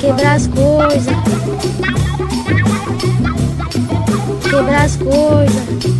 Quebrar as coisas. Quebrar as coisas.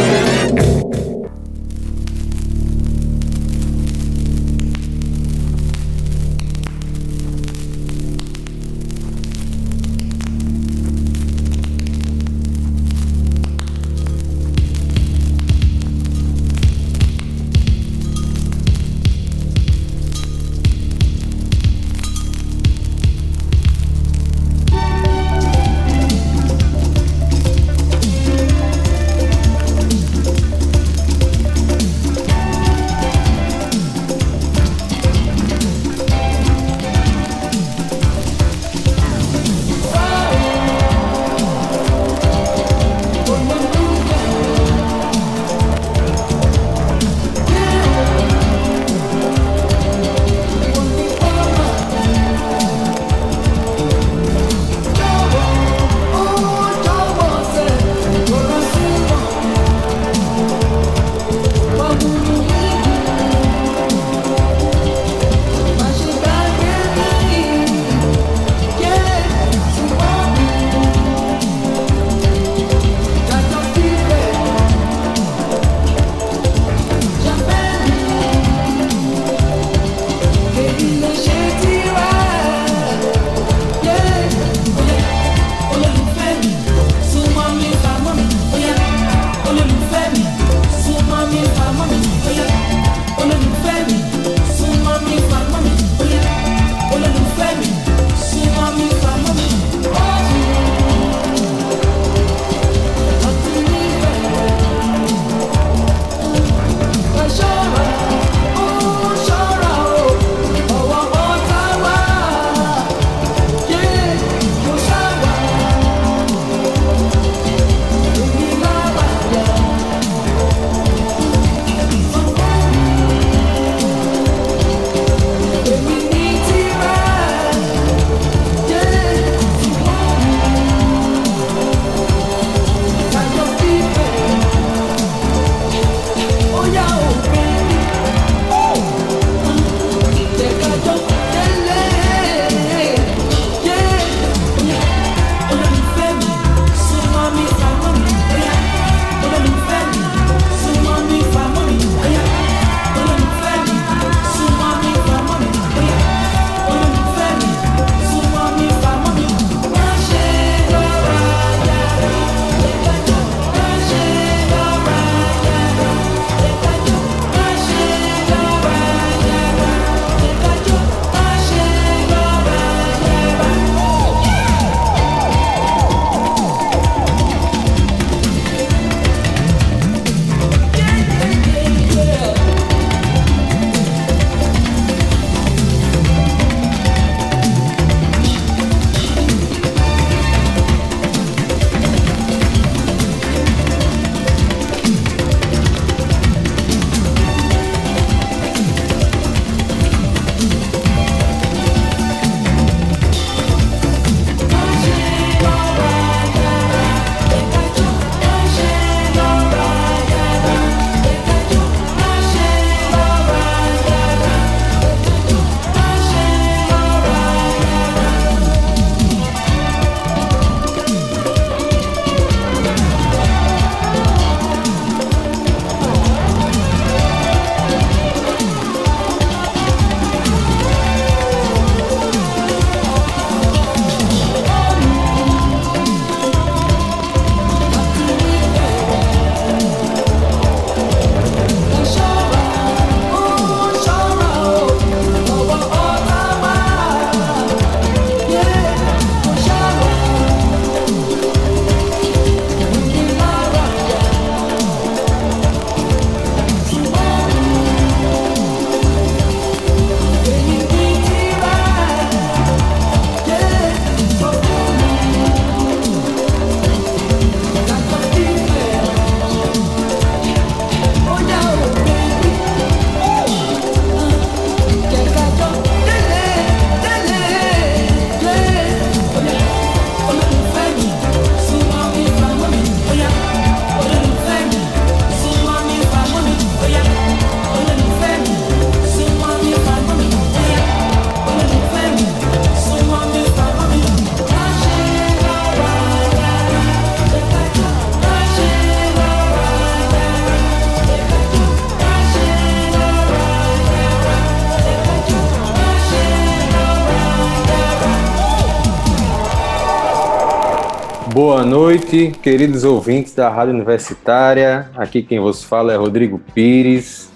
Boa noite, queridos ouvintes da Rádio Universitária. Aqui quem vos fala é Rodrigo Pires.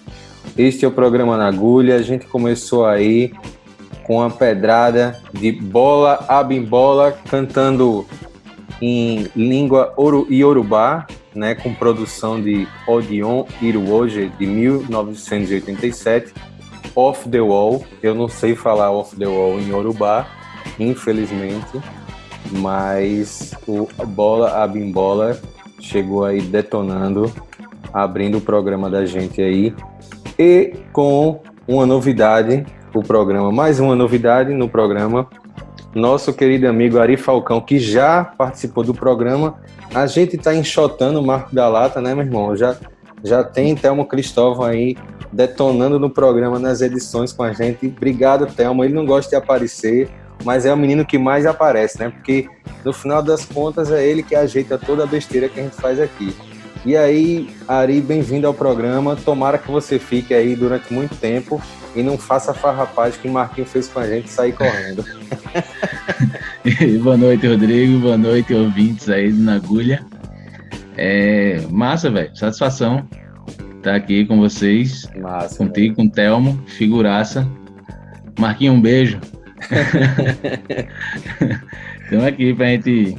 Este é o programa na agulha. A gente começou aí com a pedrada de bola a bimbola cantando em língua oru iorubá, né, com produção de Odion Iruoje de 1987, Off the Wall. Eu não sei falar Off the Wall em iorubá, infelizmente mas o Bola a Bimbola chegou aí detonando, abrindo o programa da gente aí e com uma novidade, o programa, mais uma novidade no programa, nosso querido amigo Ari Falcão, que já participou do programa, a gente está enxotando o Marco da Lata, né, meu irmão? Já, já tem Thelmo Cristóvão aí detonando no programa, nas edições com a gente. Obrigado, Thelmo. Ele não gosta de aparecer, mas é o menino que mais aparece, né? Porque no final das contas é ele que ajeita toda a besteira que a gente faz aqui. E aí, Ari, bem-vindo ao programa. Tomara que você fique aí durante muito tempo e não faça a farrapagem que Marquinho fez com a gente sair correndo. Boa noite, Rodrigo. Boa noite, ouvintes aí do Nagulha. É massa, velho. Satisfação estar tá aqui com vocês. Massa. Contigo, véio. com o Telmo, figuraça. Marquinho, um beijo. Estamos aqui pra gente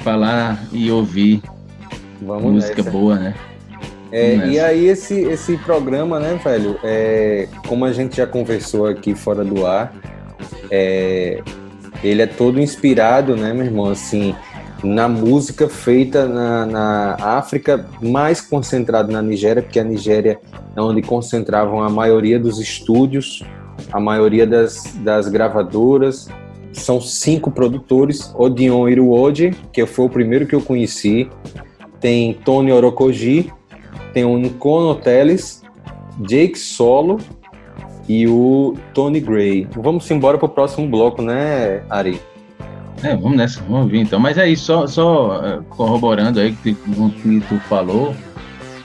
falar e ouvir Vamos música nessa. boa, né? É, e aí esse, esse programa, né, velho, é, como a gente já conversou aqui fora do ar, é, ele é todo inspirado, né, meu irmão, assim, na música feita na, na África, mais concentrado na Nigéria, porque a Nigéria é onde concentravam a maioria dos estúdios a maioria das, das gravadoras. São cinco produtores, Odion Iruoji, que foi o primeiro que eu conheci, tem Tony Orokoji, tem o Nkono Teles, Jake Solo e o Tony Gray. Vamos embora para o próximo bloco, né, Ari? É, vamos nessa, vamos ouvir então. Mas aí, só, só é, corroborando aí que, que tu falou,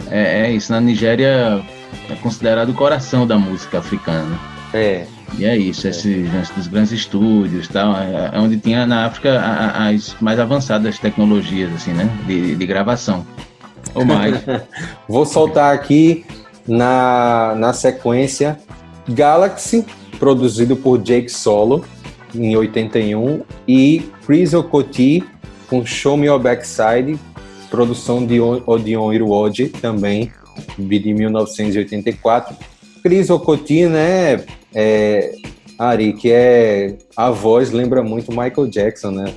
é, é, isso, na Nigéria é considerado o coração da música africana, né? É. E é isso, é. esse dos grandes estúdios tal, é, é onde tinha na África as mais avançadas tecnologias, assim, né? De, de gravação. Ou mais. Vou soltar aqui na, na sequência Galaxy, produzido por Jake Solo em 81, e Chris Okoti com Show Me Your Backside, produção de Odion Iruoji, também, de 1984. Chris Okoti, né, é, Ari, que é a voz lembra muito Michael Jackson, né?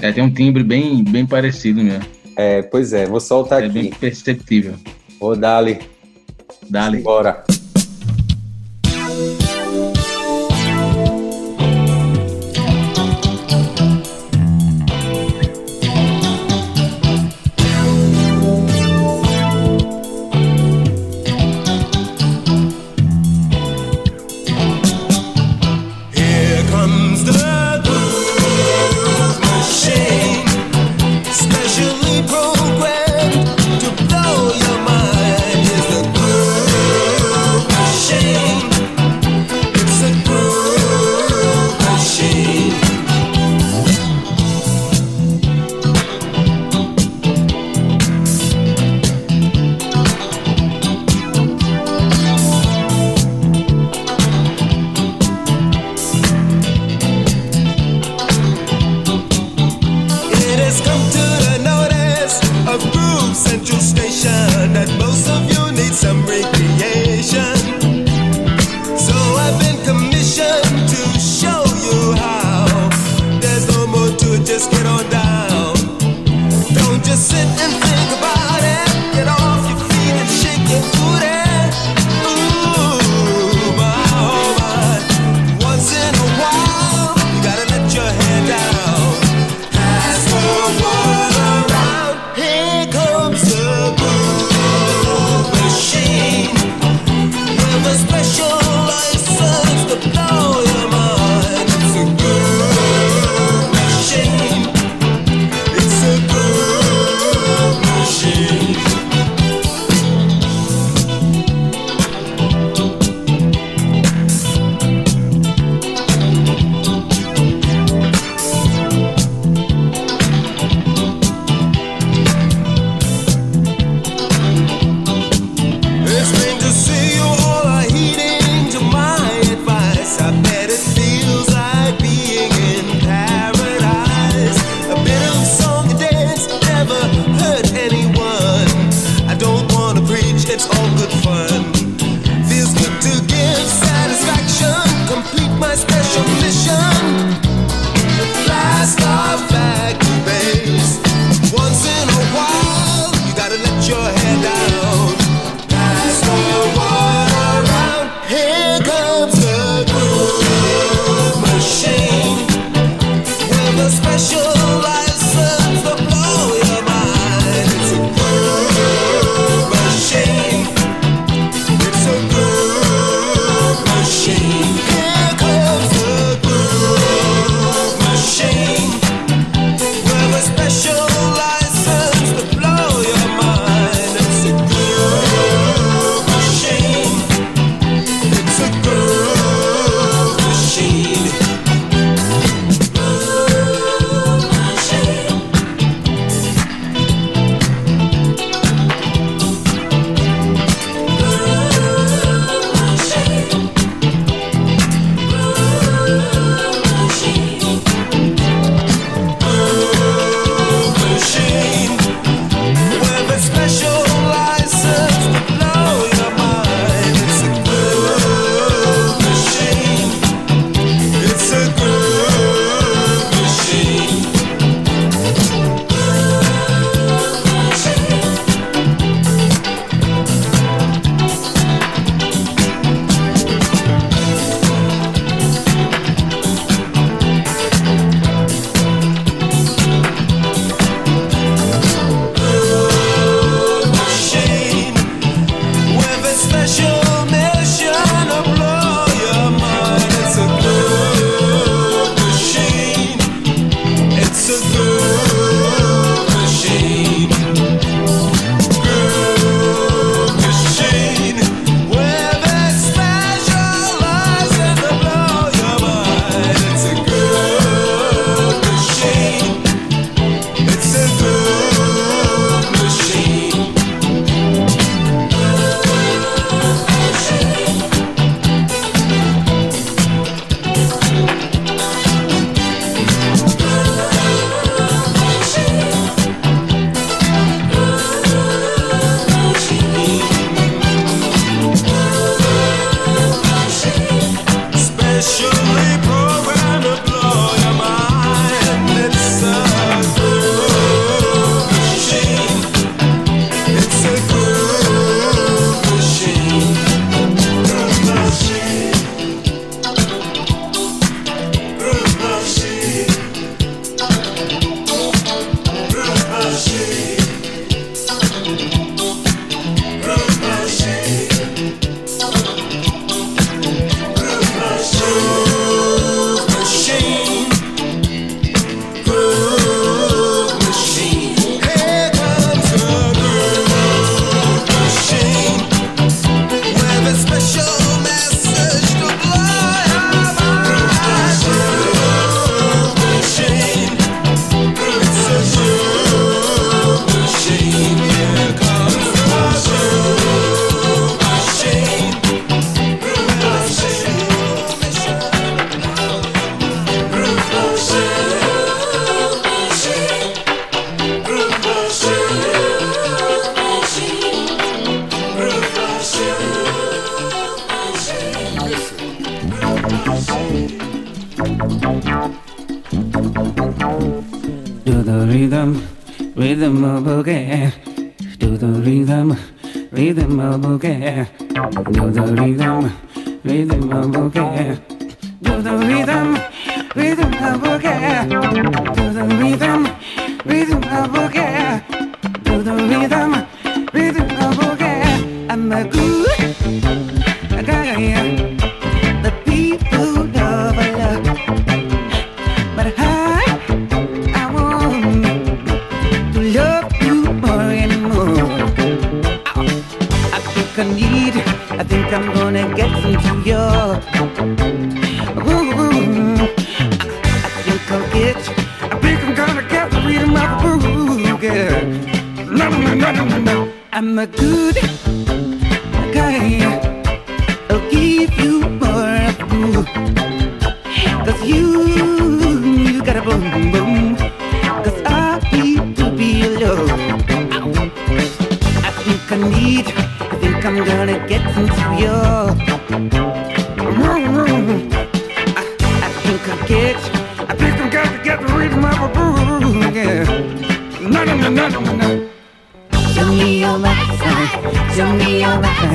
É, tem um timbre bem, bem parecido mesmo. É, pois é, vou soltar é aqui. É bem perceptível. Ô, Dali. Dali. Bora.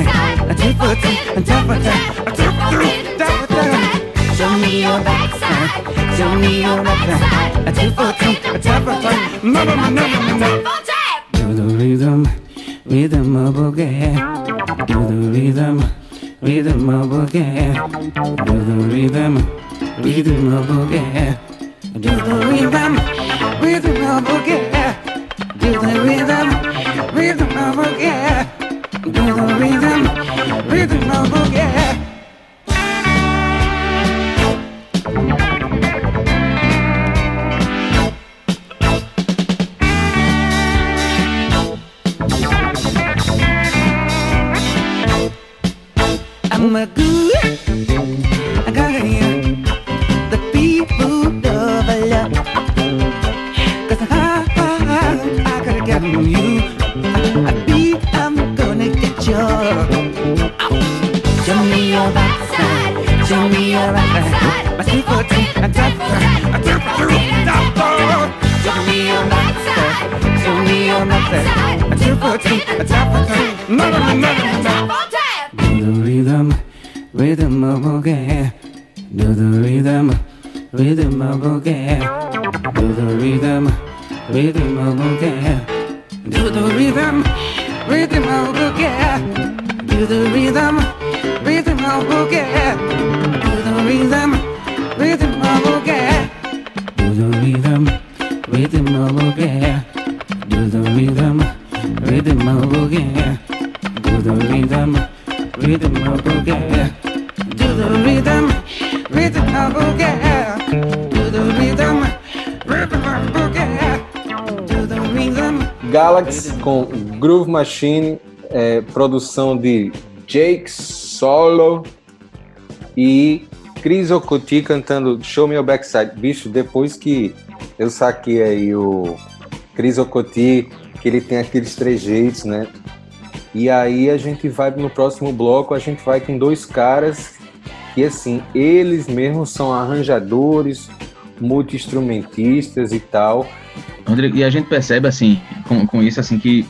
thing, a for thing, a for thing, a for thing. Show me your backside, show me your backside, a for thing, a for thing. No, no, no, no, no, no. Do the rhythm, rhythm of a. Do the rhythm, rhythm of a. Do the rhythm, rhythm of a. Do the rhythm, rhythm of a. Do the rhythm, rhythm of a. I'm a good a doctor, a doctor, doctor. On that me on that side. A two for two, a tap for two, mother, mother. Do the rhythm, rhythm of okay. Do the rhythm, rhythm of okay. Do the rhythm, rhythm of okay. Do the rhythm, rhythm of okay. Do the rhythm, rhythm of okay. Do the rhythm. Rhythm of boogie. Do the rhythm, rhythm of boogie. Do the rhythm, rhythm of boogie. Do the rhythm rhythm of boogie. Do. Do the rhythm, rhythm of boogie. Do. Galaxy com Groove Machine, é, produção de Jake Solo e Chris Okoti cantando Show Me Your Backside. Bicho, depois que eu saquei aí o Chris Okoti, que ele tem aqueles trejeitos, né? E aí a gente vai no próximo bloco, a gente vai com dois caras que assim, eles mesmos são arranjadores, multi-instrumentistas e tal. Rodrigo, e a gente percebe assim, com, com isso assim que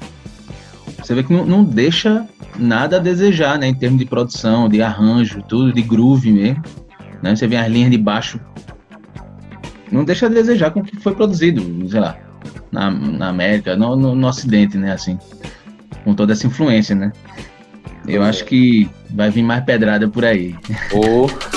você vê que não, não, deixa nada a desejar, né, em termos de produção, de arranjo, tudo de groove mesmo, né? Você vê as linhas de baixo, não deixa a desejar com o que foi produzido, sei lá, na, na América, no, no, no Ocidente, né, assim com toda essa influência, né? Eu é. acho que vai vir mais pedrada por aí. Oh.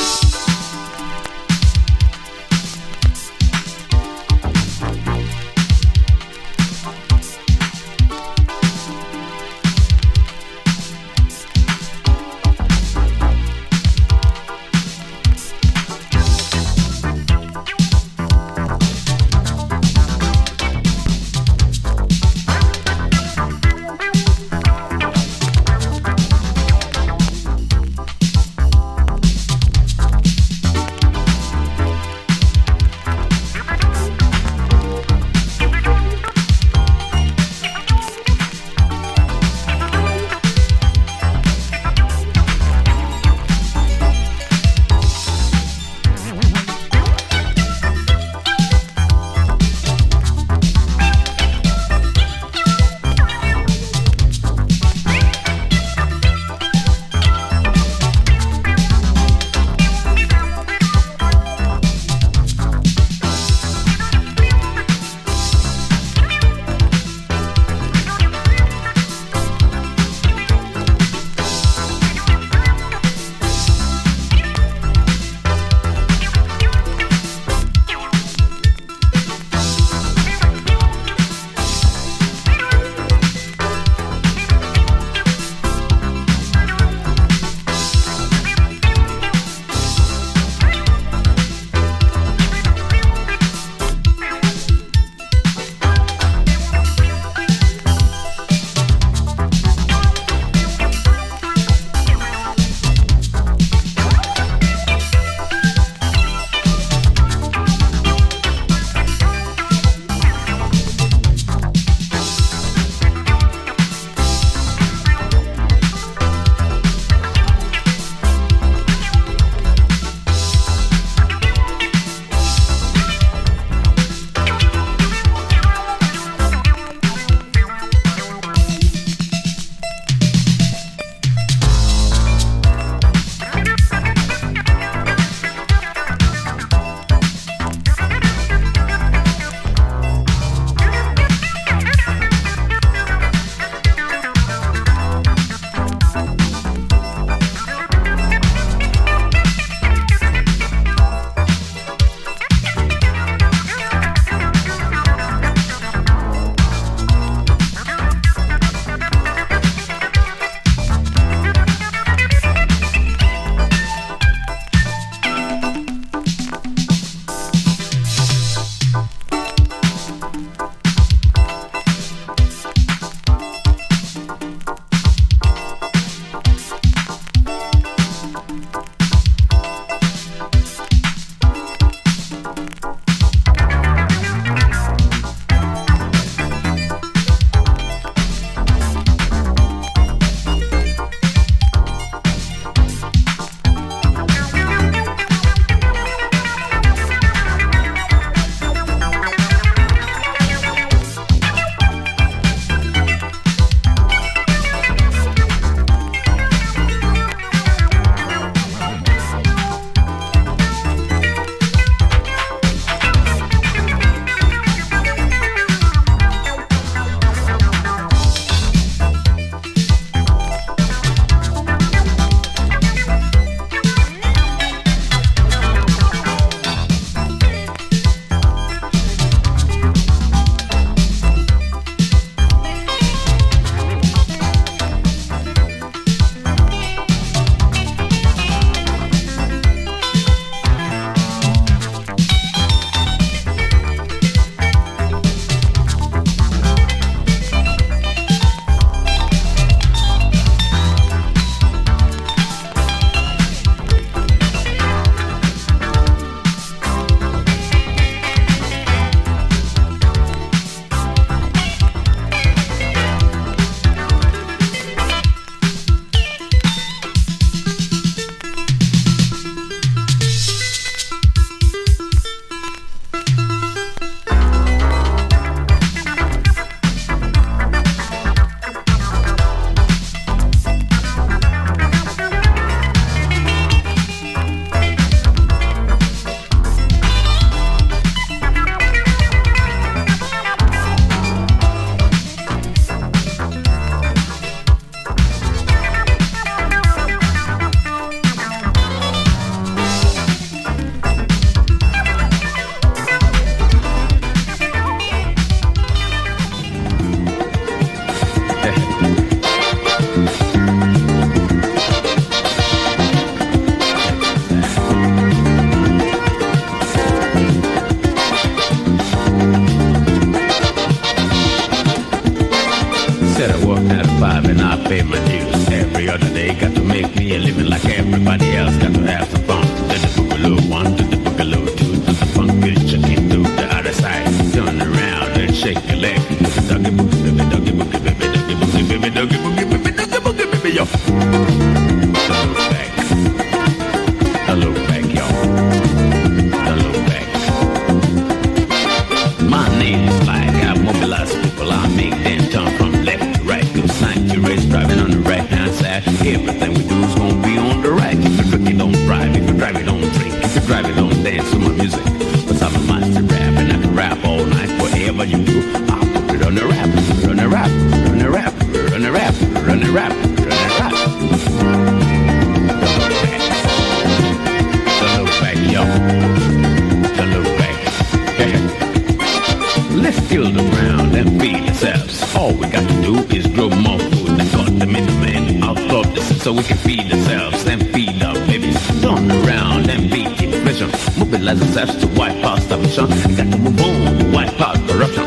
inflation. Mobilize ourselves to wipe out starvation. Got to move on, wipe out corruption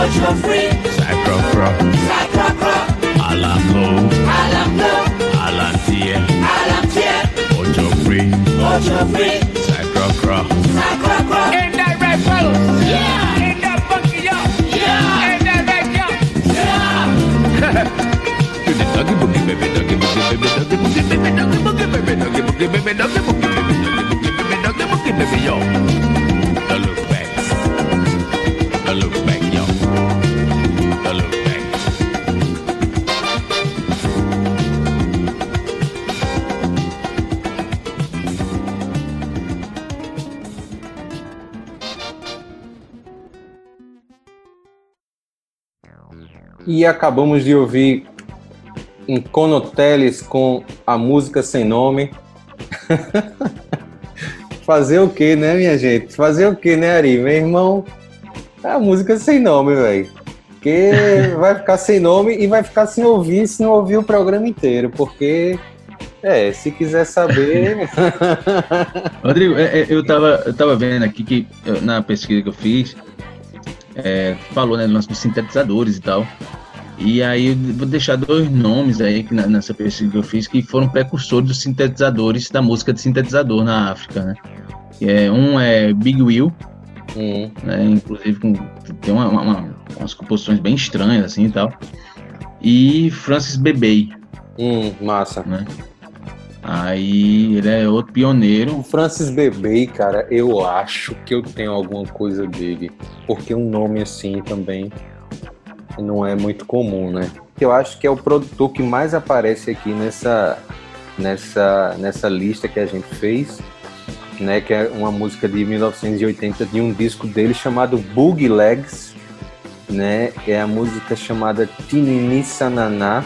Ojo free. Sacro cro. Sacro cro. Alam lo. Alam lo. Alam tie. Alam tie. Ojo free. Ojo free. Sacro cro. Sacro cro. In that red pedal. Yeah. In that funky yo. Yeah. In that red yo. Yeah. Do the doggy boogie baby doggy boogie baby doggy boogie baby doggy boogie baby doggy boogie baby doggy boogie baby yo. E acabamos de ouvir um Conoteles com a música sem nome. Fazer o que, né, minha gente? Fazer o que, né, Ari? Meu irmão, é a música sem nome, velho. Porque vai ficar sem nome e vai ficar sem ouvir se não ouvir o programa inteiro. Porque, é, se quiser saber. Rodrigo, é, é, eu, tava, eu tava vendo aqui que na pesquisa que eu fiz, é, falou né, do lance dos sintetizadores e tal. E aí eu vou deixar dois nomes aí que na- nessa pesquisa que eu fiz que foram precursores dos sintetizadores, da música de sintetizador na África, né? É, um é Big Will, Hum, né? Inclusive com, tem uma- uma- umas composições bem estranhas assim e tal. E Francis Bebey, hum, massa. né? Aí ele é outro pioneiro. O Francis Bebey, cara, eu acho que eu tenho alguma coisa dele. Porque um nome assim também. Não é muito comum, né? Eu acho que é o produtor que mais aparece aqui nessa, nessa, nessa lista que a gente fez, né? Que é uma música de 1980 de um disco dele chamado Boogie Legs, né? É a música chamada Tinini Sananá.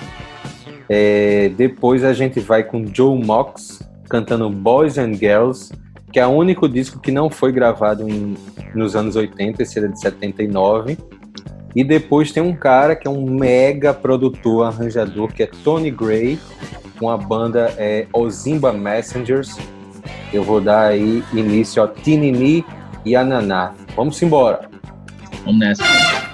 É, depois a gente vai com Joe Mox cantando Boys and Girls, que é o único disco que não foi gravado em, nos anos 80, esse era de 79. E depois tem um cara que é um mega produtor, arranjador, que é Tony Gray, com a banda é, Ozimba Messengers. Eu vou dar aí início a Tinini e a Naná. Vamos embora. Vamos nessa.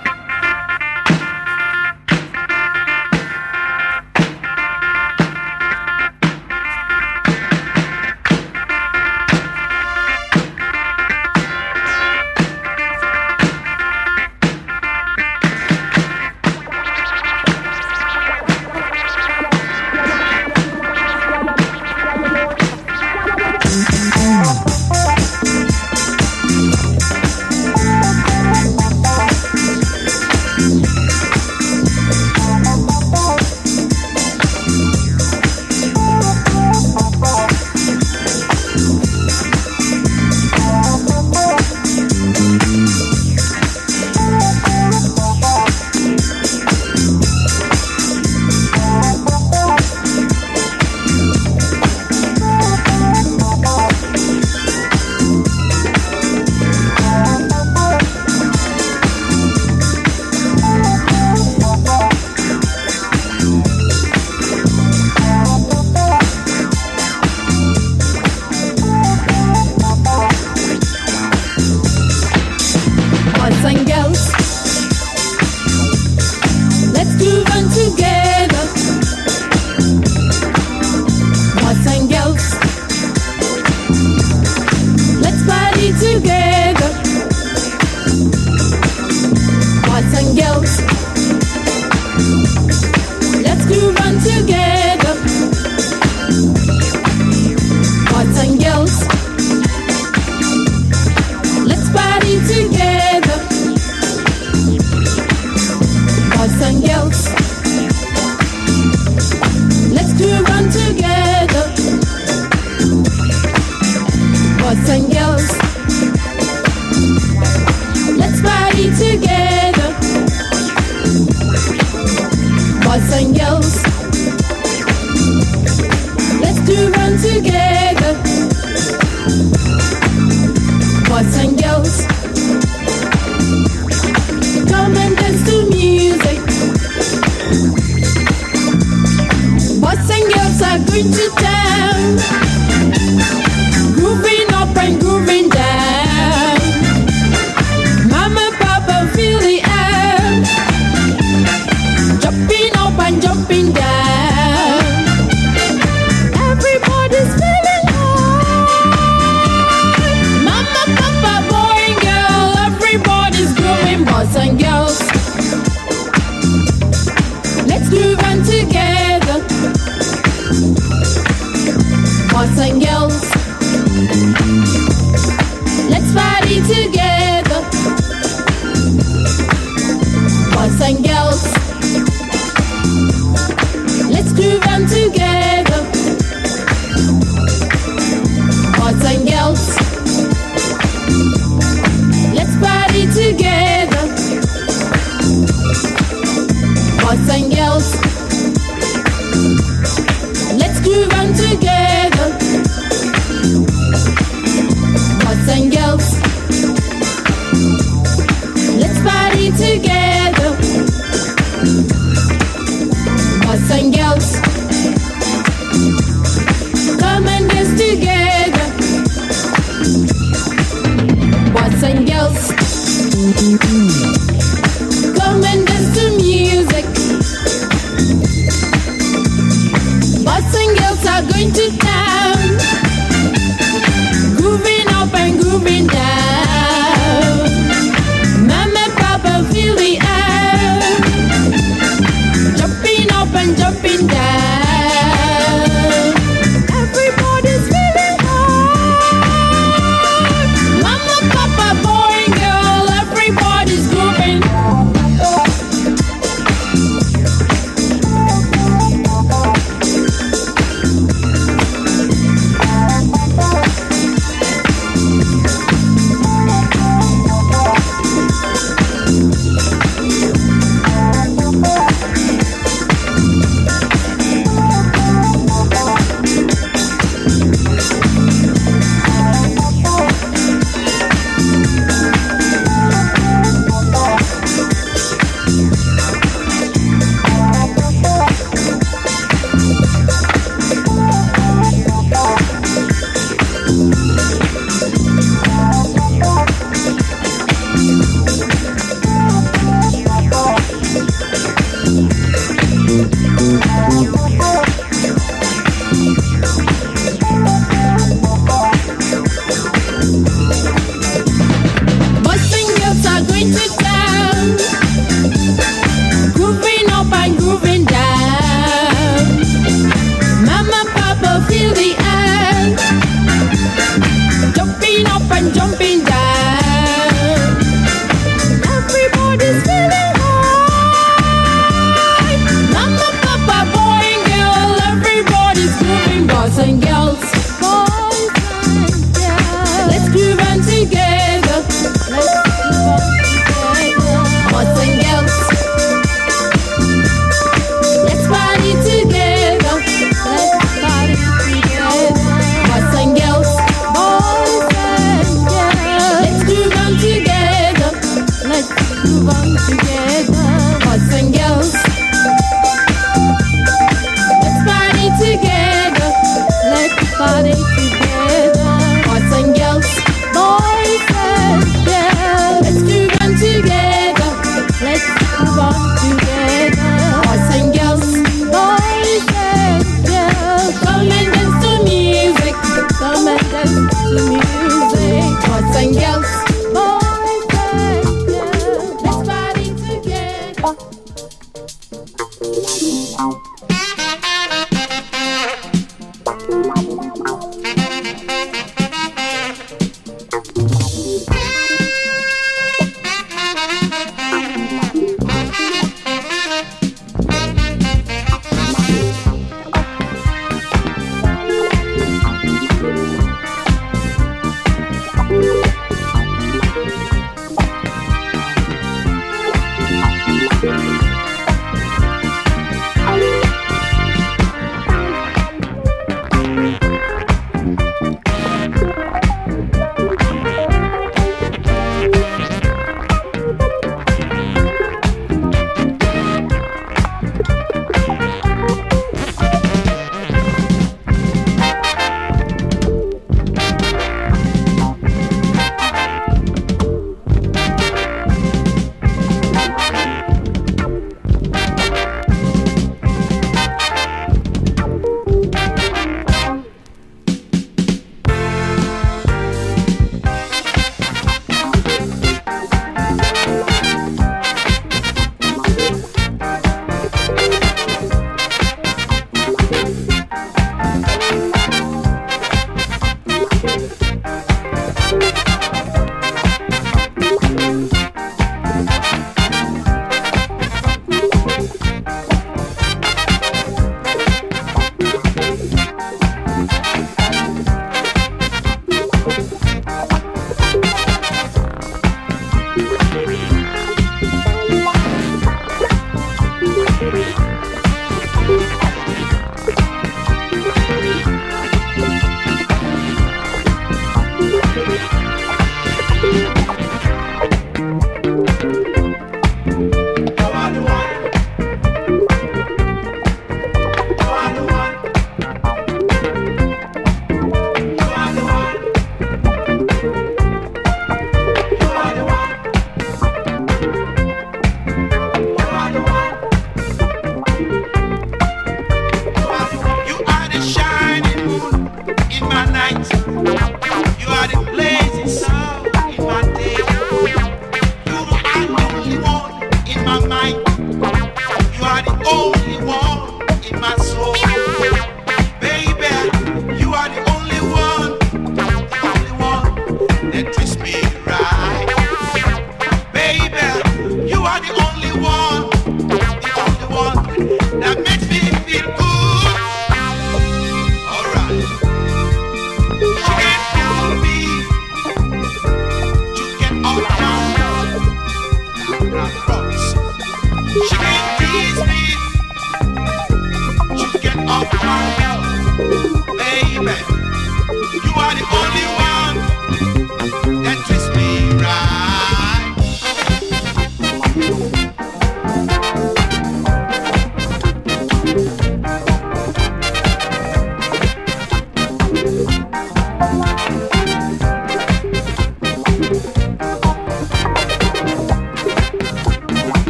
Música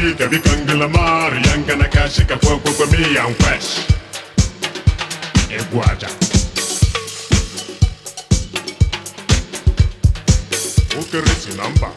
pika vikangela mari yanga nakashika kwekwekwe miya nkwesh egwaja ukeresi namba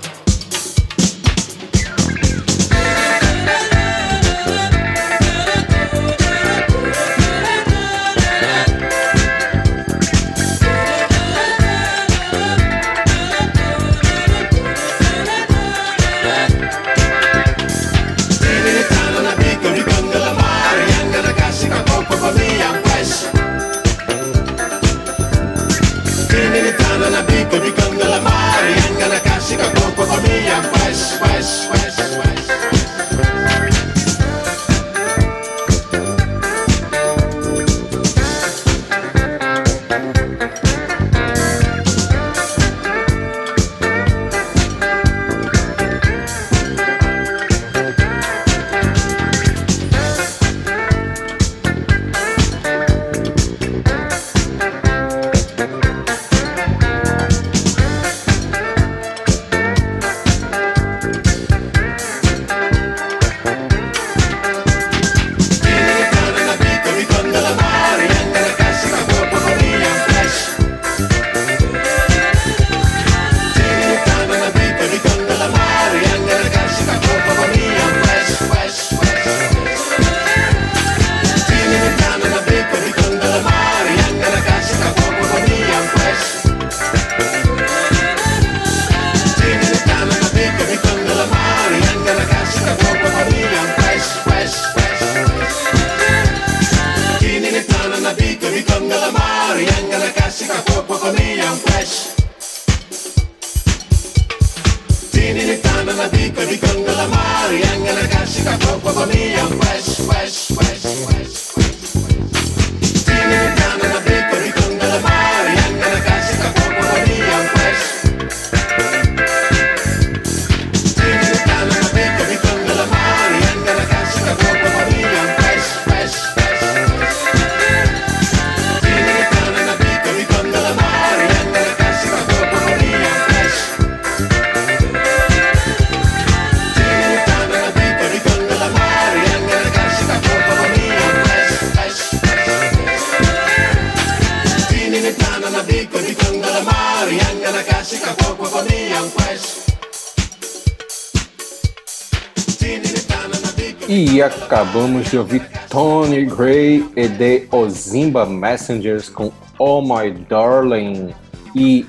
acabamos de ouvir Tony Gray e The Ozimba Messengers com Oh My Darling e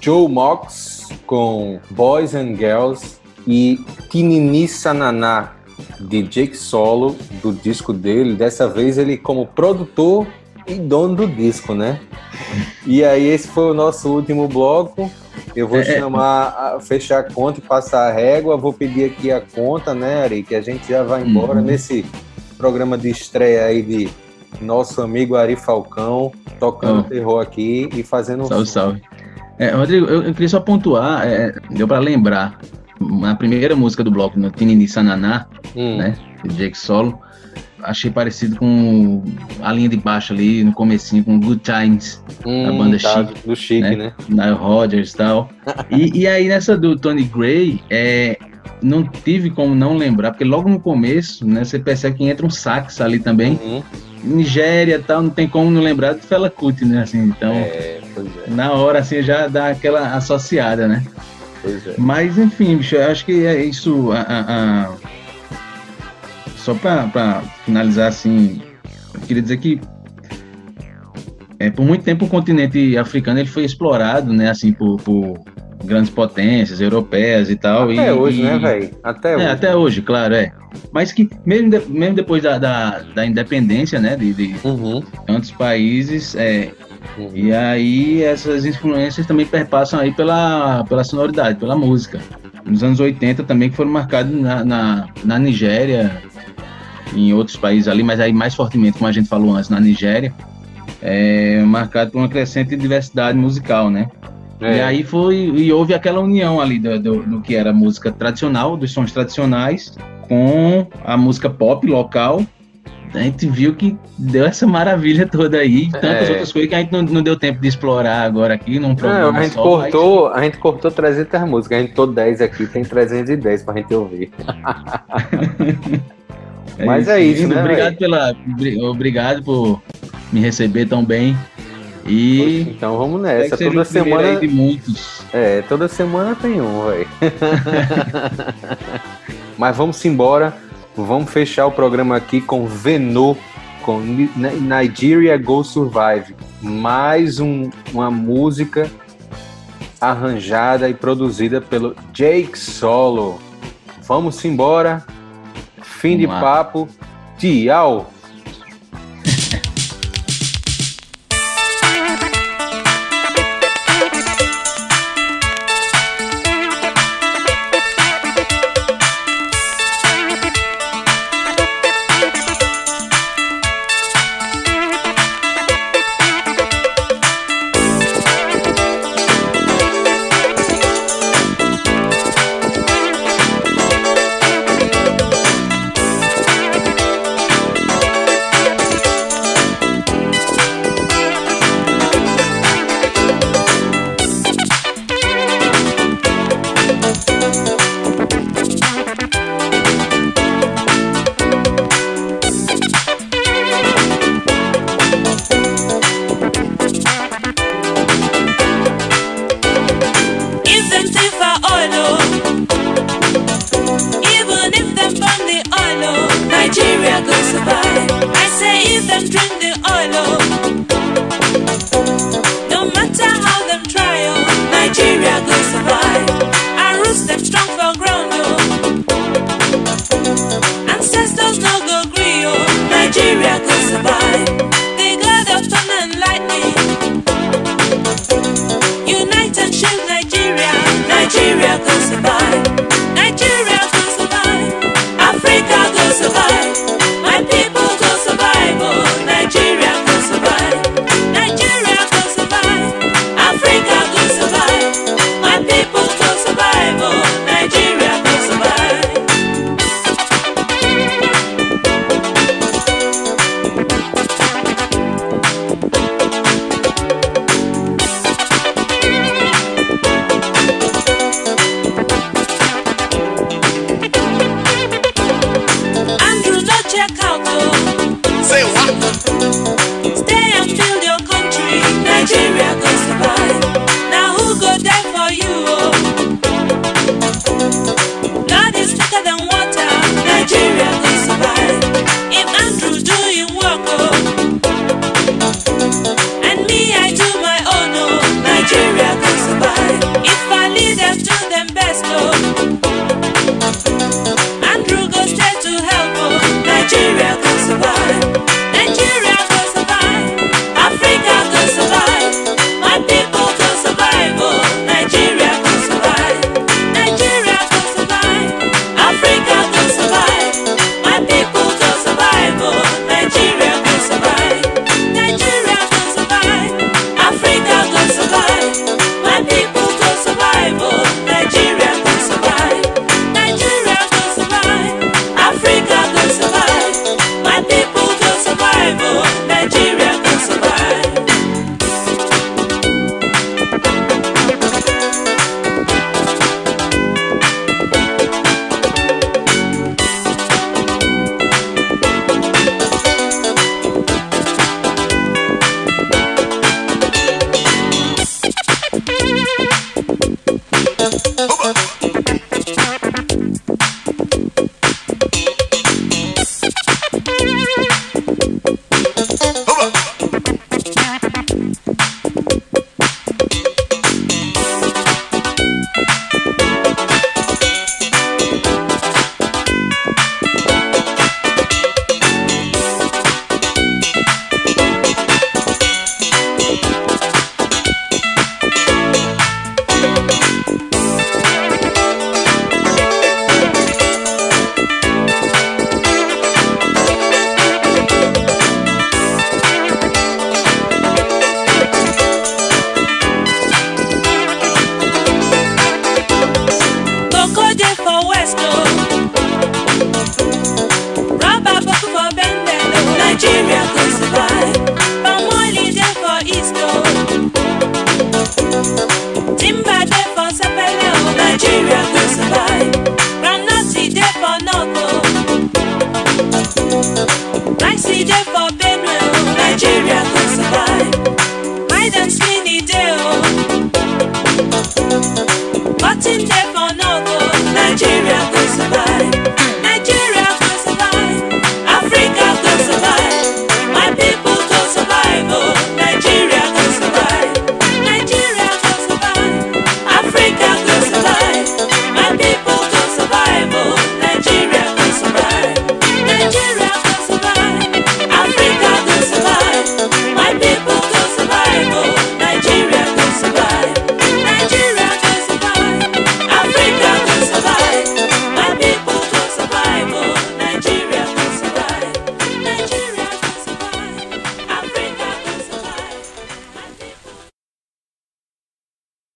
Joe Mox com Boys and Girls e Tinini Sananá de Jake Solo do disco dele. Dessa vez ele como produtor e dono do disco, né? E aí esse foi o nosso último bloco. Eu vou é, chamar, fechar a conta e passar a régua. Vou pedir aqui a conta, né, Ari? Que a gente já vai embora uhum. nesse programa de estreia aí de nosso amigo Ari Falcão, tocando oh. terror aqui e fazendo Salve, salve. É, Rodrigo, eu, eu, queria só pontuar, é, deu para lembrar, na primeira música do bloco, no Tinini Sananá, hum. né, de Jake Solo, achei parecido com a linha de baixo ali no comecinho com Good Times, hum, a banda tá, Chic, do Chic, né? né? Nile Rodgers e tal. e, e aí nessa do Tony Gray, é, não tive como não lembrar, porque logo no começo, né, você percebe que entra um sax ali também. Uhum. Nigéria tal, não tem como não lembrar do Fela Kuti, né? Assim, então, é, é. na hora assim já dá aquela associada, né? É. Mas enfim, bicho, eu acho que é isso. A, a, a só para finalizar assim, eu queria dizer que é, por muito tempo o continente africano ele foi explorado, né, assim, por, por grandes potências europeias e tal. Até e, hoje, e, né, velho? Até é, hoje. Até hoje, claro, é. Mas que mesmo, de, mesmo depois da, da, da, independência, né, de, de uhum. tantos países, é, uhum. e aí essas influências também perpassam aí pela, pela sonoridade, pela música. Nos anos 80 também que foram marcados na, na, na Nigéria, em outros países ali, mas aí mais fortemente, como a gente falou antes, na Nigéria, é marcado por uma crescente diversidade musical, né? É. E aí foi e houve aquela união ali do, do, do, que era música tradicional, dos sons tradicionais, com a música pop local. A gente viu que deu essa maravilha toda aí, tantas é. outras coisas que a gente não, não, deu tempo de explorar agora aqui num programa não, a gente só, cortou, mas... a gente cortou 300 músicas, a gente cortou 10 aqui, tem 310 pra gente ouvir. É Mas isso, é isso, né? Obrigado, pela, obrigado por me receber tão bem. E então vamos nessa. Toda semana de muitos. É, toda semana tem um, velho. Mas vamos embora. Vamos fechar o programa aqui com Venô, com Nigeria Go Survive. Mais um, uma música arranjada e produzida pelo Jake Solo. Vamos embora. Fim de papo. Tchau.